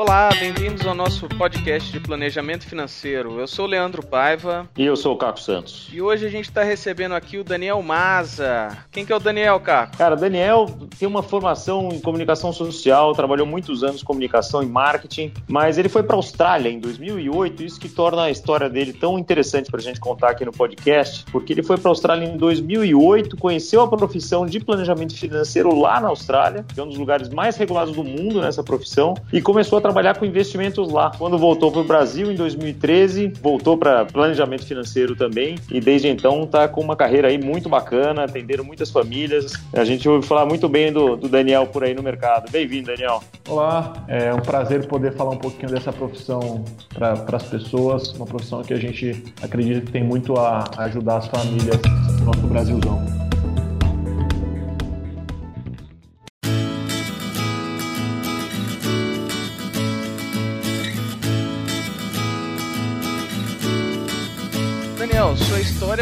Olá, bem-vindos ao nosso podcast de planejamento financeiro. Eu sou o Leandro Paiva. E eu sou o Caco Santos. E hoje a gente está recebendo aqui o Daniel Maza. Quem que é o Daniel, Caco? Cara, Daniel tem uma formação em comunicação social, trabalhou muitos anos em comunicação e marketing, mas ele foi para a Austrália em 2008, isso que torna a história dele tão interessante para a gente contar aqui no podcast, porque ele foi para a Austrália em 2008, conheceu a profissão de planejamento financeiro lá na Austrália, que é um dos lugares mais regulados do mundo nessa profissão, e começou a trabalhar com investimentos lá. Quando voltou para o Brasil em 2013, voltou para planejamento financeiro também e desde então está com uma carreira aí muito bacana, atendendo muitas famílias. A gente ouve falar muito bem do, do Daniel por aí no mercado. Bem-vindo, Daniel. Olá, é um prazer poder falar um pouquinho dessa profissão para as pessoas, uma profissão que a gente acredita que tem muito a ajudar as famílias do nosso Brasilzão.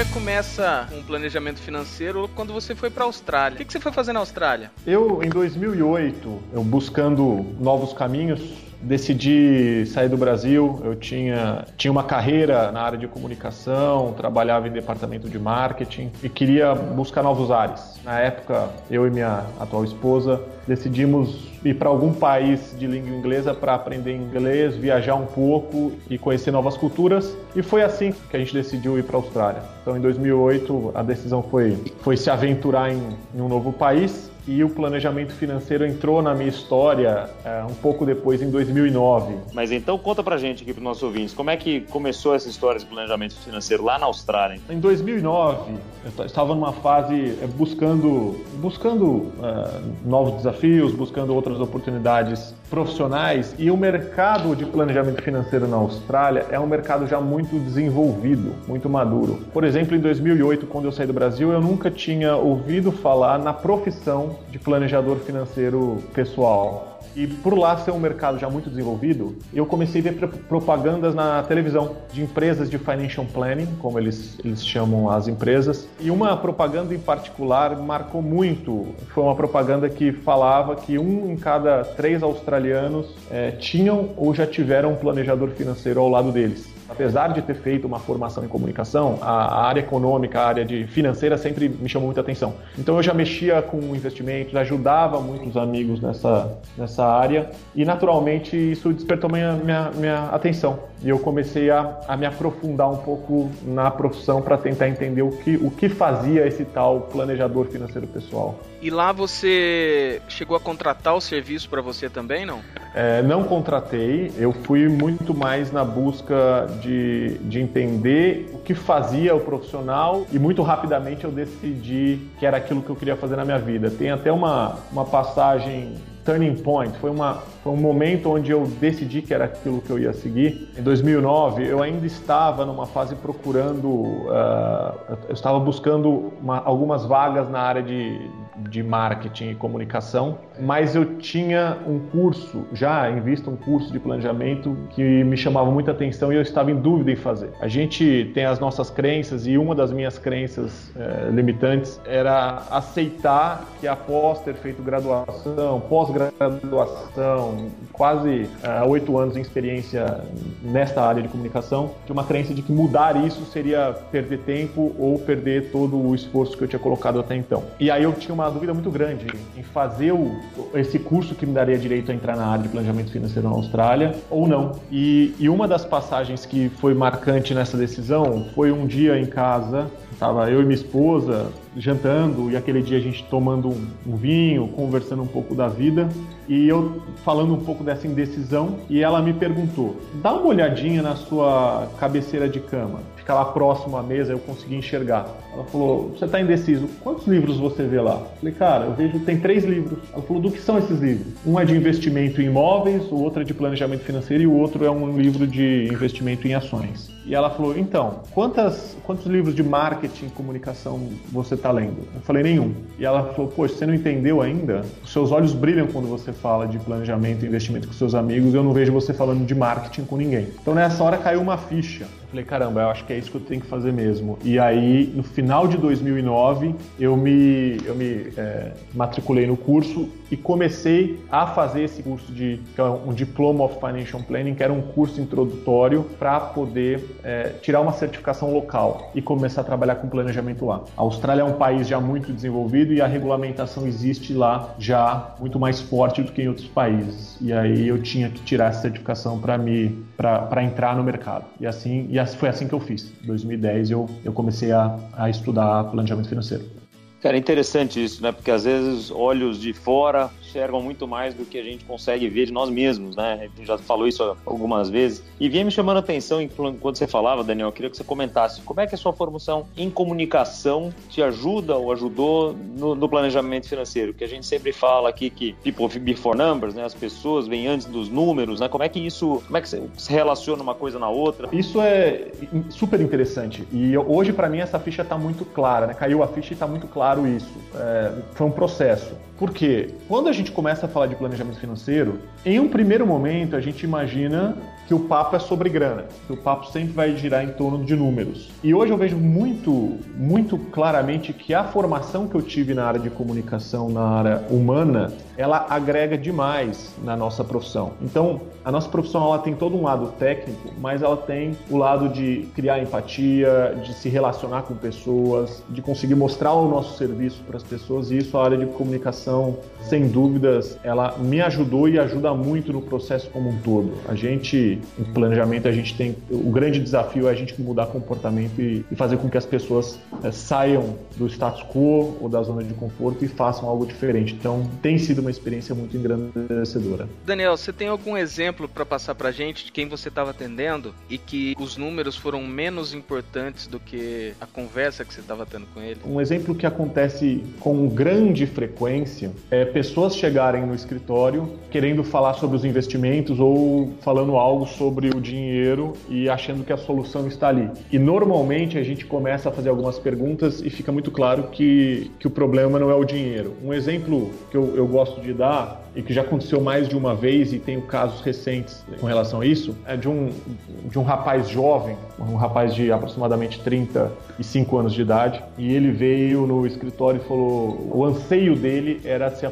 Começa com um planejamento financeiro quando você foi para a Austrália. O que, que você foi fazer na Austrália? Eu, em 2008, eu buscando novos caminhos, decidi sair do Brasil. Eu tinha, tinha uma carreira na área de comunicação, trabalhava em departamento de marketing e queria buscar novos ares. Na época, eu e minha atual esposa decidimos ir para algum país de língua inglesa para aprender inglês, viajar um pouco e conhecer novas culturas. E foi assim que a gente decidiu ir para a Austrália. Então, em 2008, a decisão foi, foi se aventurar em, em um novo país e o planejamento financeiro entrou na minha história é, um pouco depois, em 2009. Mas então conta pra gente aqui, para os nossos ouvintes, como é que começou essa história de planejamento financeiro lá na Austrália? Em 2009, eu estava numa fase é, buscando, buscando é, novos desafios, buscando outras oportunidades profissionais e o mercado de planejamento financeiro na Austrália é um mercado já muito desenvolvido, muito maduro. Por exemplo, em 2008, quando eu saí do Brasil, eu nunca tinha ouvido falar na profissão de planejador financeiro pessoal. E por lá ser um mercado já muito desenvolvido, eu comecei a ver propagandas na televisão de empresas de financial planning, como eles, eles chamam as empresas. E uma propaganda em particular marcou muito. Foi uma propaganda que falava que um em cada três australianos é, tinham ou já tiveram um planejador financeiro ao lado deles apesar de ter feito uma formação em comunicação, a área econômica, a área de financeira sempre me chamou muita atenção. Então eu já mexia com investimentos, ajudava muitos amigos nessa, nessa área e naturalmente isso despertou minha, minha, minha atenção. E eu comecei a, a me aprofundar um pouco na profissão para tentar entender o que, o que fazia esse tal planejador financeiro pessoal. E lá você chegou a contratar o serviço para você também, não? É, não contratei, eu fui muito mais na busca de, de entender o que fazia o profissional e muito rapidamente eu decidi que era aquilo que eu queria fazer na minha vida. Tem até uma, uma passagem turning point, foi, uma, foi um momento onde eu decidi que era aquilo que eu ia seguir. Em 2009, eu ainda estava numa fase procurando, uh, eu estava buscando uma, algumas vagas na área de, de marketing e comunicação, mas eu tinha um curso, já em vista um curso de planejamento que me chamava muita atenção e eu estava em dúvida em fazer. A gente tem as nossas crenças e uma das minhas crenças eh, limitantes era aceitar que após ter feito graduação, pós-graduação, quase eh, oito anos de experiência nesta área de comunicação, tinha uma crença de que mudar isso seria perder tempo ou perder todo o esforço que eu tinha colocado até então. E aí eu tinha uma dúvida muito grande em fazer o, esse curso que me daria direito a entrar na área de planejamento financeiro na Austrália ou não. E, e uma das passagens que foi marcante nessa decisão foi um dia em casa, estava eu e minha esposa jantando e aquele dia a gente tomando um, um, vinho, conversando um pouco da vida e eu falando um pouco dessa indecisão e ela me perguntou: dá uma olhadinha na sua cabeceira de cama ficar lá próximo à mesa, eu consegui enxergar. Ela falou: Você está indeciso, quantos livros você vê lá? Eu falei: Cara, eu vejo, tem três livros. Ela falou: Do que são esses livros? Um é de investimento em imóveis, o outro é de planejamento financeiro e o outro é um livro de investimento em ações. E ela falou: Então, quantas, quantos livros de marketing e comunicação você está lendo? Eu falei: Nenhum. E ela falou: Poxa, você não entendeu ainda? Os seus olhos brilham quando você fala de planejamento e investimento com seus amigos. Eu não vejo você falando de marketing com ninguém. Então nessa hora caiu uma ficha Falei, caramba, eu acho que é isso que eu tenho que fazer mesmo. E aí, no final de 2009, eu me, eu me é, matriculei no curso e comecei a fazer esse curso de é um Diploma of Financial Planning, que era um curso introdutório para poder é, tirar uma certificação local e começar a trabalhar com planejamento lá. A Austrália é um país já muito desenvolvido e a regulamentação existe lá já muito mais forte do que em outros países. E aí eu tinha que tirar essa certificação para me para entrar no mercado. E assim e foi assim que eu fiz. Em 2010 eu, eu comecei a, a estudar planejamento financeiro. Cara, é interessante isso, né? Porque às vezes olhos de fora enxergam muito mais do que a gente consegue ver de nós mesmos, né? A gente já falou isso algumas vezes. E vinha me chamando a atenção enquanto você falava, Daniel, eu queria que você comentasse como é que a sua formação em comunicação te ajuda ou ajudou no, no planejamento financeiro? Que a gente sempre fala aqui que people before numbers, né? As pessoas vêm antes dos números, né? Como é que isso, como é que se relaciona uma coisa na outra? Isso é super interessante. E hoje, para mim, essa ficha está muito clara, né? Caiu a ficha e está muito clara claro isso. É, foi um processo. Porque quando a gente começa a falar de planejamento financeiro, em um primeiro momento a gente imagina que o papo é sobre grana, que o papo sempre vai girar em torno de números. E hoje eu vejo muito, muito claramente que a formação que eu tive na área de comunicação, na área humana, ela agrega demais na nossa profissão. Então, a nossa profissão ela tem todo um lado técnico, mas ela tem o lado de criar empatia, de se relacionar com pessoas, de conseguir mostrar o nosso serviço para as pessoas. E isso a área de comunicação, sem dúvidas, ela me ajudou e ajuda muito no processo como um todo. A gente em planejamento a gente tem o grande desafio é a gente mudar comportamento e, e fazer com que as pessoas é, saiam do status quo ou da zona de conforto e façam algo diferente. Então tem sido uma experiência muito engrandecedora. Daniel, você tem algum exemplo para passar para gente de quem você estava atendendo e que os números foram menos importantes do que a conversa que você estava tendo com ele? Um exemplo que acontece com grande frequência é pessoas chegarem no escritório querendo falar sobre os investimentos ou falando algo sobre o dinheiro e achando que a solução está ali. E normalmente a gente começa a fazer algumas perguntas e fica muito claro que, que o problema não é o dinheiro. Um exemplo que eu, eu gosto de dar e que já aconteceu mais de uma vez e tenho casos recentes com relação a isso, é de um, de um rapaz jovem, um rapaz de aproximadamente 35 anos de idade, e ele veio no escritório e falou: o anseio dele era se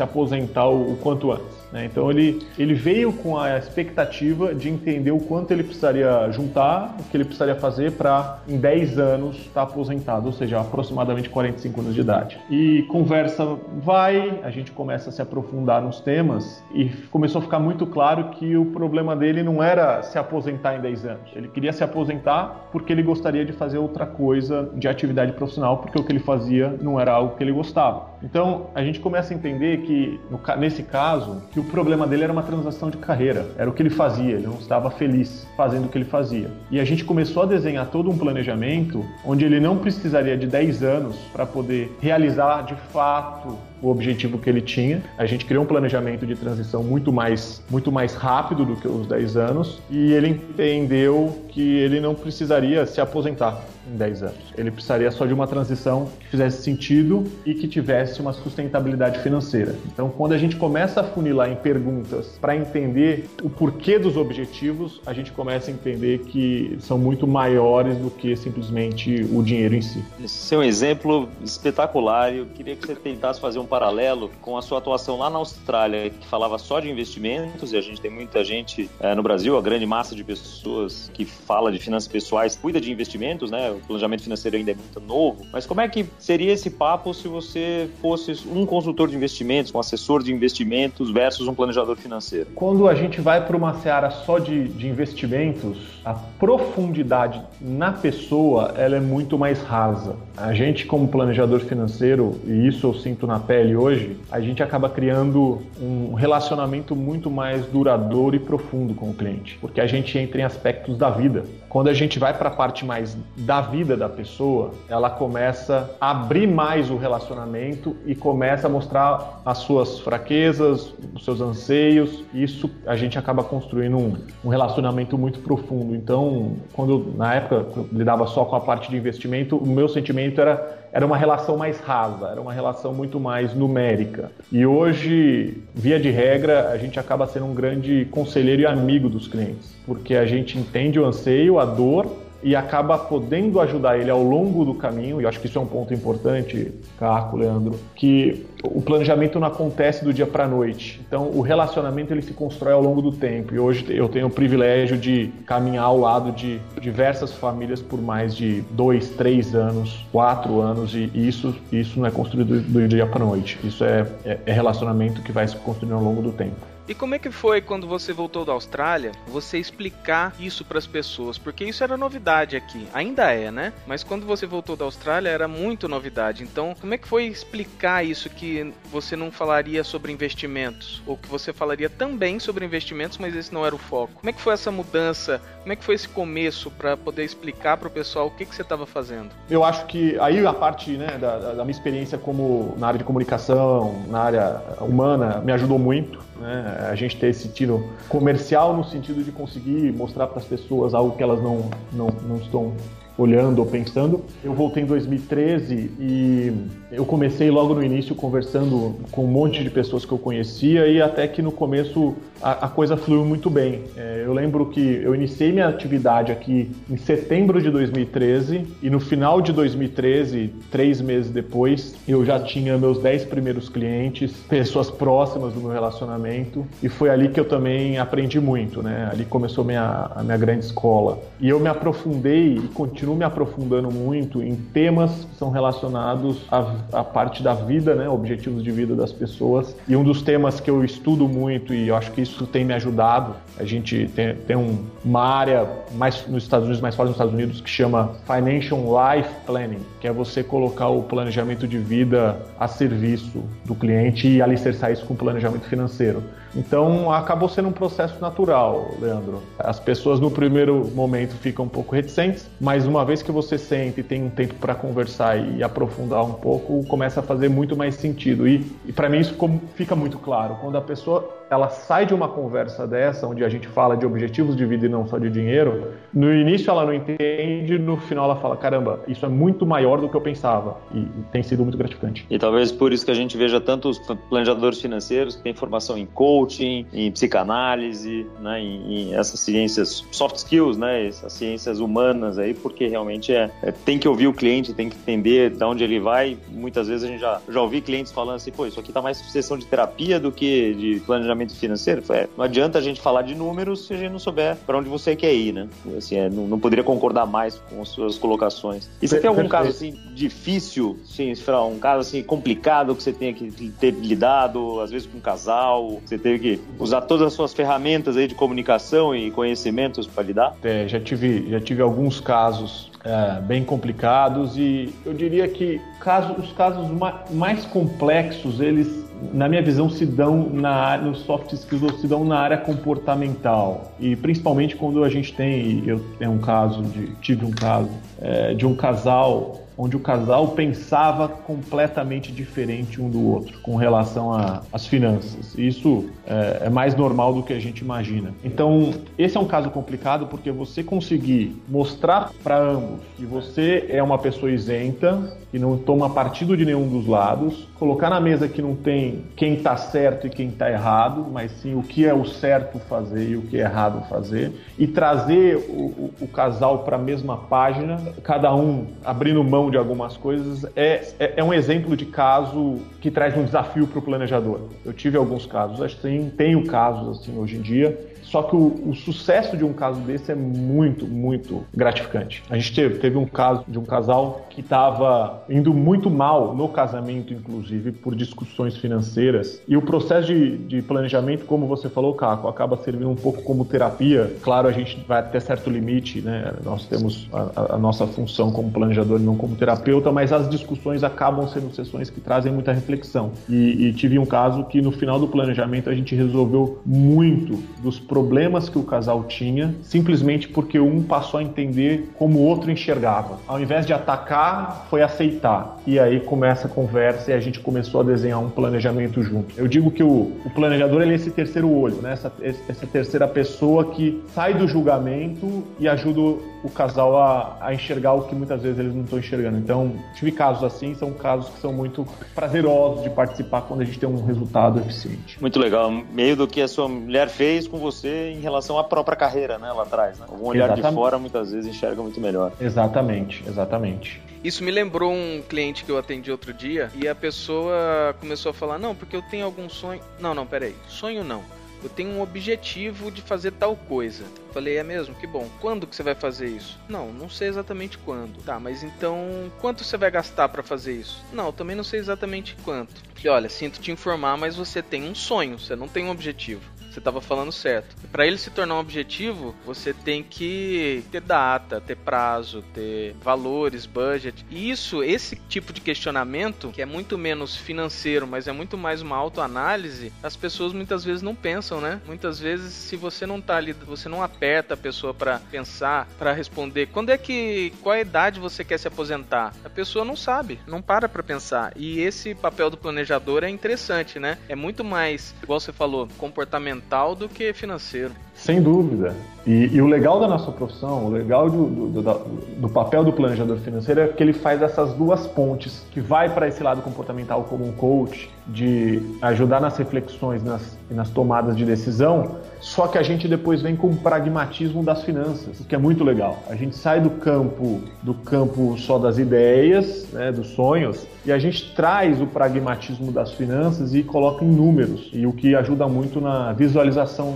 aposentar o quanto antes. Né? Então ele, ele veio com a expectativa de entender o quanto ele precisaria juntar, o que ele precisaria fazer para em 10 anos estar tá aposentado, ou seja, aproximadamente 45 anos de idade. E conversa vai, a gente começa a se aprofundar nos temas e começou a ficar muito claro que o problema dele não era se aposentar em 10 anos. Ele queria se aposentar porque ele gostaria de fazer outra coisa de atividade profissional, porque o que ele fazia não era algo que ele gostava. Então a gente começa a entender que, nesse caso, que o problema dele era uma transação de carreira, era o que ele fazia, ele não estava feliz fazendo o que ele fazia. E a gente começou a desenhar todo um planejamento onde ele não precisaria de 10 anos para poder realizar de fato o objetivo que ele tinha. A gente criou um planejamento de transição muito mais, muito mais rápido do que os 10 anos e ele entendeu que ele não precisaria se aposentar em 10 anos. Ele precisaria só de uma transição que fizesse sentido e que tivesse uma sustentabilidade financeira. Então, quando a gente começa a funilar em perguntas para entender o porquê dos objetivos, a gente começa a entender que são muito maiores do que simplesmente o dinheiro em si. Esse é um exemplo espetacular. Eu queria que você tentasse fazer um paralelo com a sua atuação lá na Austrália, que falava só de investimentos, e a gente tem muita gente é, no Brasil, a grande massa de pessoas que fala de finanças pessoais, cuida de investimentos, né? O planejamento financeiro ainda é muito novo. Mas como é que seria esse papo se você fosse um consultor de investimentos, um assessor de investimentos versus um planejador financeiro? Quando a gente vai para uma seara só de, de investimentos, a profundidade na pessoa ela é muito mais rasa. A gente, como planejador financeiro, e isso eu sinto na pele hoje, a gente acaba criando um relacionamento muito mais duradouro e profundo com o cliente, porque a gente entra em aspectos da vida. Quando a gente vai para a parte mais da vida da pessoa, ela começa a abrir mais o relacionamento e começa a mostrar as suas fraquezas, os seus anseios. Isso a gente acaba construindo um, um relacionamento muito profundo. Então, quando na época eu lidava só com a parte de investimento, o meu sentimento era era uma relação mais rasa, era uma relação muito mais numérica. E hoje, via de regra, a gente acaba sendo um grande conselheiro e amigo dos clientes, porque a gente entende o anseio, a dor e acaba podendo ajudar ele ao longo do caminho, e acho que isso é um ponto importante, Caco, Leandro, que o planejamento não acontece do dia para a noite. Então, o relacionamento ele se constrói ao longo do tempo. E hoje eu tenho o privilégio de caminhar ao lado de diversas famílias por mais de dois, três anos, quatro anos, e isso, isso não é construído do dia para a noite. Isso é, é, é relacionamento que vai se construindo ao longo do tempo. E como é que foi quando você voltou da Austrália, você explicar isso para as pessoas? Porque isso era novidade aqui, ainda é, né? Mas quando você voltou da Austrália era muito novidade. Então, como é que foi explicar isso que você não falaria sobre investimentos ou que você falaria também sobre investimentos, mas esse não era o foco? Como é que foi essa mudança? Como é que foi esse começo para poder explicar para o pessoal o que, que você estava fazendo? Eu acho que aí a parte né, da, da minha experiência como na área de comunicação, na área humana, me ajudou muito né? A gente ter esse tiro comercial no sentido de conseguir mostrar para as pessoas algo que elas não, não, não estão olhando ou pensando. Eu voltei em 2013 e eu comecei logo no início conversando com um monte de pessoas que eu conhecia e até que no começo a, a coisa fluiu muito bem. É, eu lembro que eu iniciei minha atividade aqui em setembro de 2013 e no final de 2013, três meses depois, eu já tinha meus dez primeiros clientes, pessoas próximas do meu relacionamento e foi ali que eu também aprendi muito, né? Ali começou minha, a minha grande escola. E eu me aprofundei e continuo me aprofundando muito em temas que são relacionados à, à parte da vida, né? Objetivos de vida das pessoas. E um dos temas que eu estudo muito e eu acho que isso tem me ajudado. A gente tem, tem um, uma área mais nos Estados Unidos, mais forte nos Estados Unidos, que chama Financial Life Planning, que é você colocar o planejamento de vida a serviço do cliente e alicerçar isso com planejamento financeiro. Então acabou sendo um processo natural, Leandro. As pessoas no primeiro momento ficam um pouco reticentes, mas uma vez que você sente e tem um tempo para conversar e aprofundar um pouco, começa a fazer muito mais sentido. E, e para mim isso fica muito claro. Quando a pessoa ela sai de uma conversa dessa, onde a gente fala de objetivos de vida e não só de dinheiro, no início ela não entende, no final ela fala: caramba, isso é muito maior do que eu pensava. E, tem sido muito gratificante. E talvez por isso que a gente veja tantos planejadores financeiros que têm formação em coaching, em psicanálise, né, em, em essas ciências soft skills, né, essas ciências humanas aí, porque realmente é, é, tem que ouvir o cliente, tem que entender de onde ele vai. Muitas vezes a gente já, já ouvi clientes falando assim: pô, isso aqui tá mais sessão de terapia do que de planejamento planejamento financeiro, é, não adianta a gente falar de números se a gente não souber para onde você quer ir, né? Assim, é, não, não, poderia concordar mais com as suas colocações. E você tem algum caso assim difícil, sim, um caso assim complicado que você tenha que ter lidado, às vezes com um casal, você teve que usar todas as suas ferramentas aí de comunicação e conhecimentos para lidar? É, já tive, já tive alguns casos é, bem complicados e eu diria que caso, os casos mais complexos eles na minha visão, se dão na nos soft skills ou se dão na área comportamental. E principalmente quando a gente tem, eu tenho um caso de, tive um caso é, de um casal onde o casal pensava completamente diferente um do outro com relação às finanças. Isso é, é, mais normal do que a gente imagina. Então, esse é um caso complicado porque você conseguir mostrar para ambos que você é uma pessoa isenta, que não toma partido de nenhum dos lados, colocar na mesa que não tem quem está certo e quem está errado, mas sim o que é o certo fazer e o que é errado fazer, e trazer o, o, o casal para a mesma página, cada um abrindo mão de algumas coisas, é, é, é um exemplo de caso que traz um desafio para o planejador. Eu tive alguns casos assim, tenho casos assim hoje em dia, só que o, o, sucesso de um caso desse é muito, muito gratificante. A gente teve, teve um caso de um casal que estava indo muito mal no casamento, inclusive, por discussões financeiras. E o processo de, de planejamento, como você falou, Caco, acaba servindo um pouco como terapia. Claro, a gente vai até certo limite, né? Nós temos a, a nossa função como planejador e não como terapeuta, mas as discussões acabam sendo sessões que trazem muita reflexão. E, e tive um caso que no final do planejamento a gente resolveu muito dos problemas problemas que o casal tinha, simplesmente porque um passou a entender como o outro enxergava. Ao invés de atacar, foi aceitar. E aí começa a conversa e a gente começou a desenhar um planejamento junto. Eu digo que o, o planejador é esse terceiro olho, né? essa, essa terceira pessoa que sai do julgamento e ajuda o casal a, a enxergar o que muitas vezes eles não estão enxergando. Então, tive casos assim, são casos que são muito prazerosos de participar quando a gente tem um resultado eficiente. Muito legal, meio do que a sua mulher fez com você em relação à própria carreira, né, lá atrás. Né? Um olhar Exatamente. de fora muitas vezes enxerga muito melhor. Exatamente, exatamente. Isso me lembrou um cliente que eu atendi outro dia e a pessoa começou a falar: Não, porque eu tenho algum sonho. Não, não, peraí. Sonho não. Eu tenho um objetivo de fazer tal coisa. Falei, é mesmo? Que bom. Quando que você vai fazer isso? Não, não sei exatamente quando. Tá, mas então quanto você vai gastar para fazer isso? Não, também não sei exatamente quanto. Falei, olha, sinto te informar, mas você tem um sonho, você não tem um objetivo você estava falando certo. Para ele se tornar um objetivo, você tem que ter data, ter prazo, ter valores, budget. E isso, esse tipo de questionamento, que é muito menos financeiro, mas é muito mais uma autoanálise, as pessoas muitas vezes não pensam, né? Muitas vezes, se você não tá ali, você não aperta a pessoa para pensar, para responder, quando é que, qual a idade você quer se aposentar? A pessoa não sabe, não para para pensar. E esse papel do planejador é interessante, né? É muito mais, igual você falou, comportamental mental do que financeiro. Sem dúvida. E, e o legal da nossa profissão, o legal do, do, do, do, papel do planejador financeiro é que ele faz essas duas pontes, que vai para esse lado comportamental como um coach, de ajudar nas reflexões nas, nas tomadas de decisão, só que a gente depois vem com o pragmatismo das finanças, o que é muito legal. A gente sai do campo do campo só das ideias, né, dos sonhos, e a gente traz o pragmatismo das finanças e coloca em números, e o que ajuda muito na visualização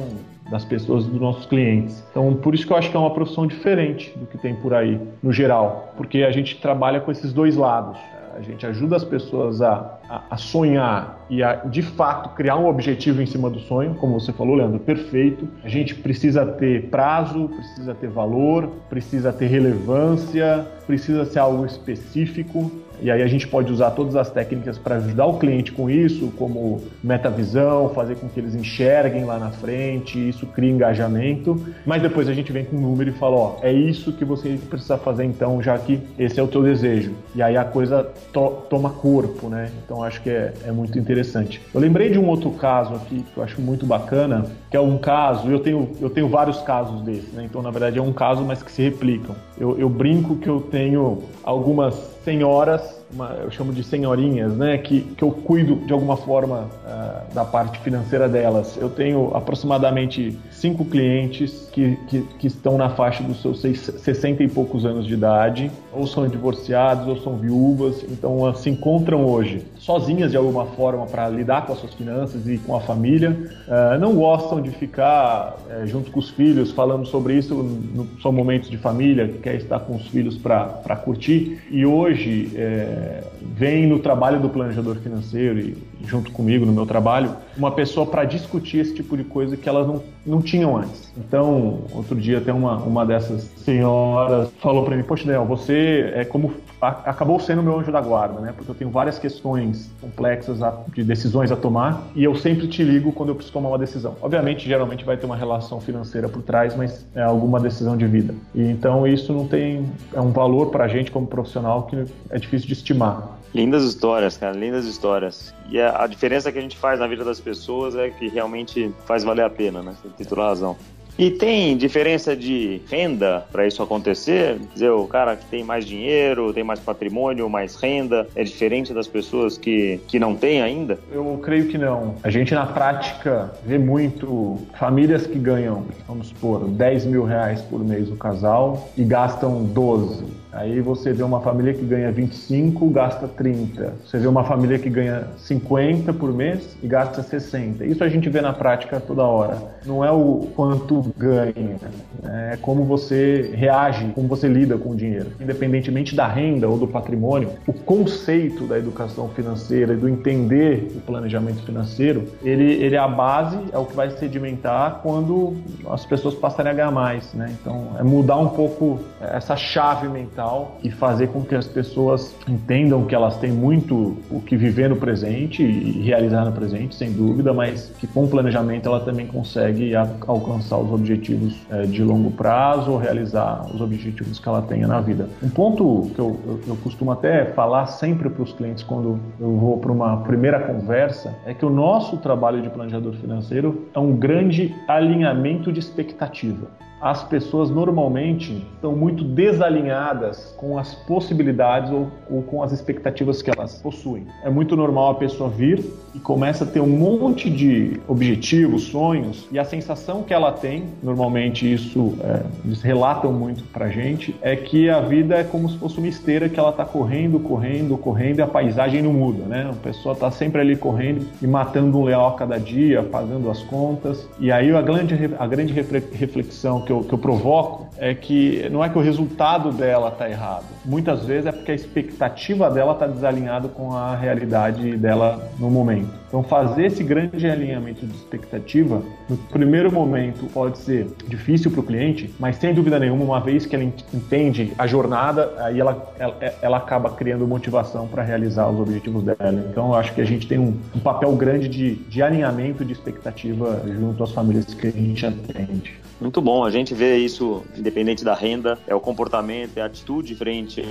das pessoas, dos nossos clientes. Então, por isso que eu acho que é uma profissão diferente do que tem por aí, no geral, porque a gente trabalha com esses dois lados. A gente ajuda as pessoas a, a, a, sonhar e a, de fato, criar um objetivo em cima do sonho, como você falou, Leandro, perfeito. A gente precisa ter prazo, precisa ter valor, precisa ter relevância, precisa ser algo específico. E aí a gente pode usar todas as técnicas para ajudar o cliente com isso, como metavisão, fazer com que eles enxerguem lá na frente, isso cria engajamento. Mas depois a gente vem com um número e fala, ó, é isso que você precisa fazer então, já que esse é o teu desejo. E aí a coisa to toma corpo, né? Então acho que é, é muito interessante. Eu lembrei de um outro caso aqui que eu acho muito bacana, que é um caso, eu tenho, eu tenho vários casos desses, né? Então na verdade é um caso, mas que se replicam. Eu, eu brinco que eu tenho algumas senhoras uma, eu chamo de senhorinhas, né, que, que eu cuido de alguma forma uh, da parte financeira delas. Eu tenho aproximadamente cinco clientes que, que, que, estão na faixa dos seus 60 e poucos anos de idade, ou são divorciados, ou são viúvas, então uh, se encontram hoje sozinhas de alguma forma para lidar com as suas finanças e com a família. Uh, não gostam de ficar uh, junto com os filhos falando sobre isso, no, são momentos de família, quer estar com os filhos para curtir. E hoje, é, vem no trabalho do planejador financeiro e junto comigo no meu trabalho, uma pessoa para discutir esse tipo de coisa que elas não, não tinham antes. Então, outro dia até uma, uma dessas senhoras falou para mim, poxa, Daniel, você é como acabou sendo meu anjo da guarda, né? Porque eu tenho várias questões complexas a, de decisões a tomar e eu sempre te ligo quando eu preciso tomar uma decisão. Obviamente, geralmente vai ter uma relação financeira por trás, mas é alguma decisão de vida. E então isso não tem é um valor para a gente como profissional que é difícil de estimar. Lindas histórias, cara, lindas histórias. E a, a, diferença que a gente faz na vida das pessoas é que realmente faz valer a pena, né? Você tem toda razão. E tem diferença de renda para isso acontecer? Quer dizer, o cara que tem mais dinheiro, tem mais patrimônio, mais renda, é diferente das pessoas que, que não têm ainda? Eu creio que não. A gente, na prática, vê muito famílias que ganham, vamos supor, 10 mil reais por mês o casal e gastam 12 Aí você vê uma família que ganha 25, gasta 30. Você vê uma família que ganha 50 por mês e gasta 60. Isso a gente vê na prática toda hora. Não é o quanto ganha, é como você reage, como você lida com o dinheiro. Independentemente da renda ou do patrimônio, o conceito da educação financeira e do entender o planejamento financeiro, ele, ele é a base, é o que vai sedimentar quando as pessoas passarem a ganhar mais. Né? Então, é mudar um pouco essa chave mental e fazer com que as pessoas entendam que elas têm muito o que viver no presente e realizar no presente, sem dúvida, mas que com planejamento ela também consegue alcançar os objetivos é, de longo prazo ou realizar os objetivos que ela tenha na vida. Um ponto que eu, eu, eu costumo até falar sempre para os clientes quando eu vou para uma primeira conversa é que o nosso trabalho de planejador financeiro é um grande alinhamento de expectativa as pessoas normalmente estão muito desalinhadas com as possibilidades ou, ou, com as expectativas que elas possuem. É muito normal a pessoa vir e começa a ter um monte de objetivos, sonhos, e a sensação que ela tem, normalmente isso é, eles relatam muito pra gente, é que a vida é como se fosse uma esteira que ela está correndo, correndo, correndo e a paisagem não muda, né? A pessoa está sempre ali correndo e matando um leão a cada dia, pagando as contas. E aí a grande, a grande reflexão que eu, que eu provoco é que não é que o resultado dela está errado. Muitas vezes é porque a expectativa dela está desalinhada com a realidade dela no momento. Então, fazer esse grande alinhamento de expectativa, no primeiro momento pode ser difícil para o cliente, mas sem dúvida nenhuma, uma vez que ela entende a jornada, aí ela, ela, ela acaba criando motivação para realizar os objetivos dela. Então, eu acho que a gente tem um, um papel grande de, de alinhamento de expectativa junto às famílias que a gente atende. Muito bom, a gente vê isso independente da renda, é o comportamento, é a atitude frente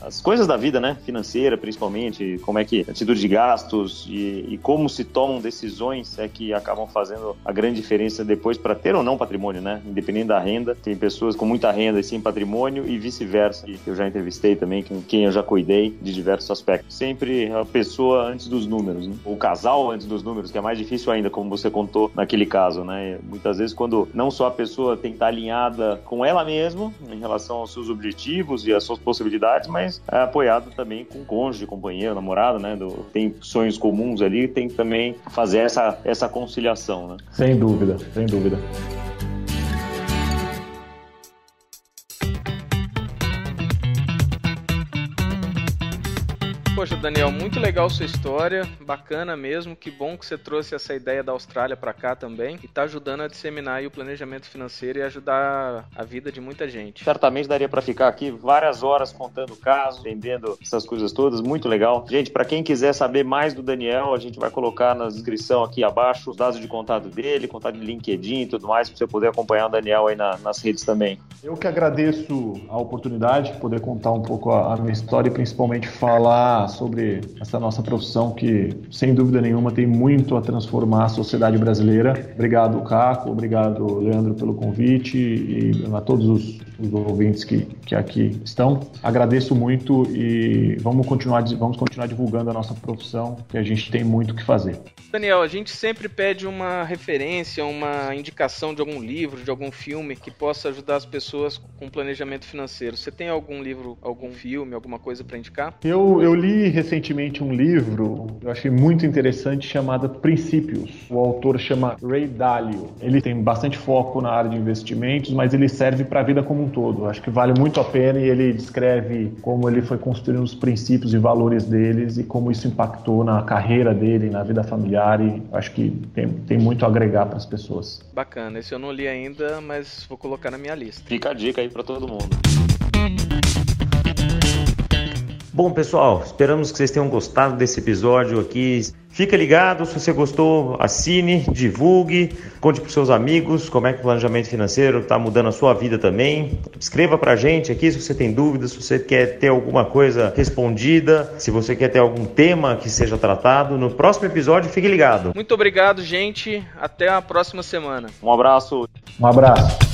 às coisas da vida, né? Financeira, principalmente, como é que atitude de gastos e, e como se tomam decisões é que acabam fazendo a grande diferença depois para ter ou não patrimônio, né? Independente da renda, tem pessoas com muita renda e sem patrimônio e vice-versa. Eu já entrevistei também com quem eu já cuidei de diversos aspectos. Sempre a pessoa antes dos números, né? o casal antes dos números, que é mais difícil ainda, como você contou naquele caso, né? Muitas vezes quando não só a pessoa tem que estar alinhada com mesma em relação aos seus objetivos e às suas possibilidades, mas é apoiado também com cônjuge, companheiro, namorado, né? Do, tem sonhos comuns ali, tem que também fazer essa, essa conciliação, né? Sem dúvida, sem dúvida. Poxa, Daniel, muito legal sua história, bacana mesmo. Que bom que você trouxe essa ideia da Austrália para cá também e tá ajudando a disseminar o planejamento financeiro e ajudar a vida de muita gente. Certamente daria para ficar aqui várias horas contando casos, entendendo essas coisas todas, muito legal. Gente, para quem quiser saber mais do Daniel, a gente vai colocar na descrição aqui abaixo os dados de contato dele, contato de LinkedIn e tudo mais, para você poder acompanhar o Daniel aí na, nas redes também. Eu que agradeço a oportunidade de poder contar um pouco a, a minha história e principalmente falar sobre essa nossa profissão que, sem dúvida nenhuma, tem muito a transformar a sociedade brasileira. Obrigado, Caco, obrigado, Leandro, pelo convite e a todos os, os ouvintes que, que aqui estão. Agradeço muito e vamos continuar, vamos continuar divulgando a nossa profissão, que a gente tem muito o que fazer. Daniel, a gente sempre pede uma referência, uma indicação de algum livro, de algum filme que possa ajudar as pessoas com planejamento financeiro. Você tem algum livro, algum filme, alguma coisa para indicar? Eu, eu li recentemente um livro, eu achei muito interessante, chamado Princípios. O autor chama Ray Dalio. Ele tem bastante foco na área de investimentos, mas ele serve para a vida como um todo. Acho que vale muito a pena e ele descreve como ele foi construindo os princípios e valores deles e como isso impactou na carreira dele, na vida familiar e acho que tem, tem muito a agregar para as pessoas. Bacana, esse eu não li ainda, mas vou colocar na minha lista. Fica a dica aí para todo mundo. Bom, pessoal, esperamos que vocês tenham gostado desse episódio aqui. Fica ligado, se você gostou, assine, divulgue, conte para seus amigos como é que o planejamento financeiro está mudando a sua vida também. Escreva para a gente aqui se você tem dúvidas, se você quer ter alguma coisa respondida, se você quer ter algum tema que seja tratado. No próximo episódio, fique ligado. Muito obrigado, gente. Até a próxima semana. Um abraço. Um abraço.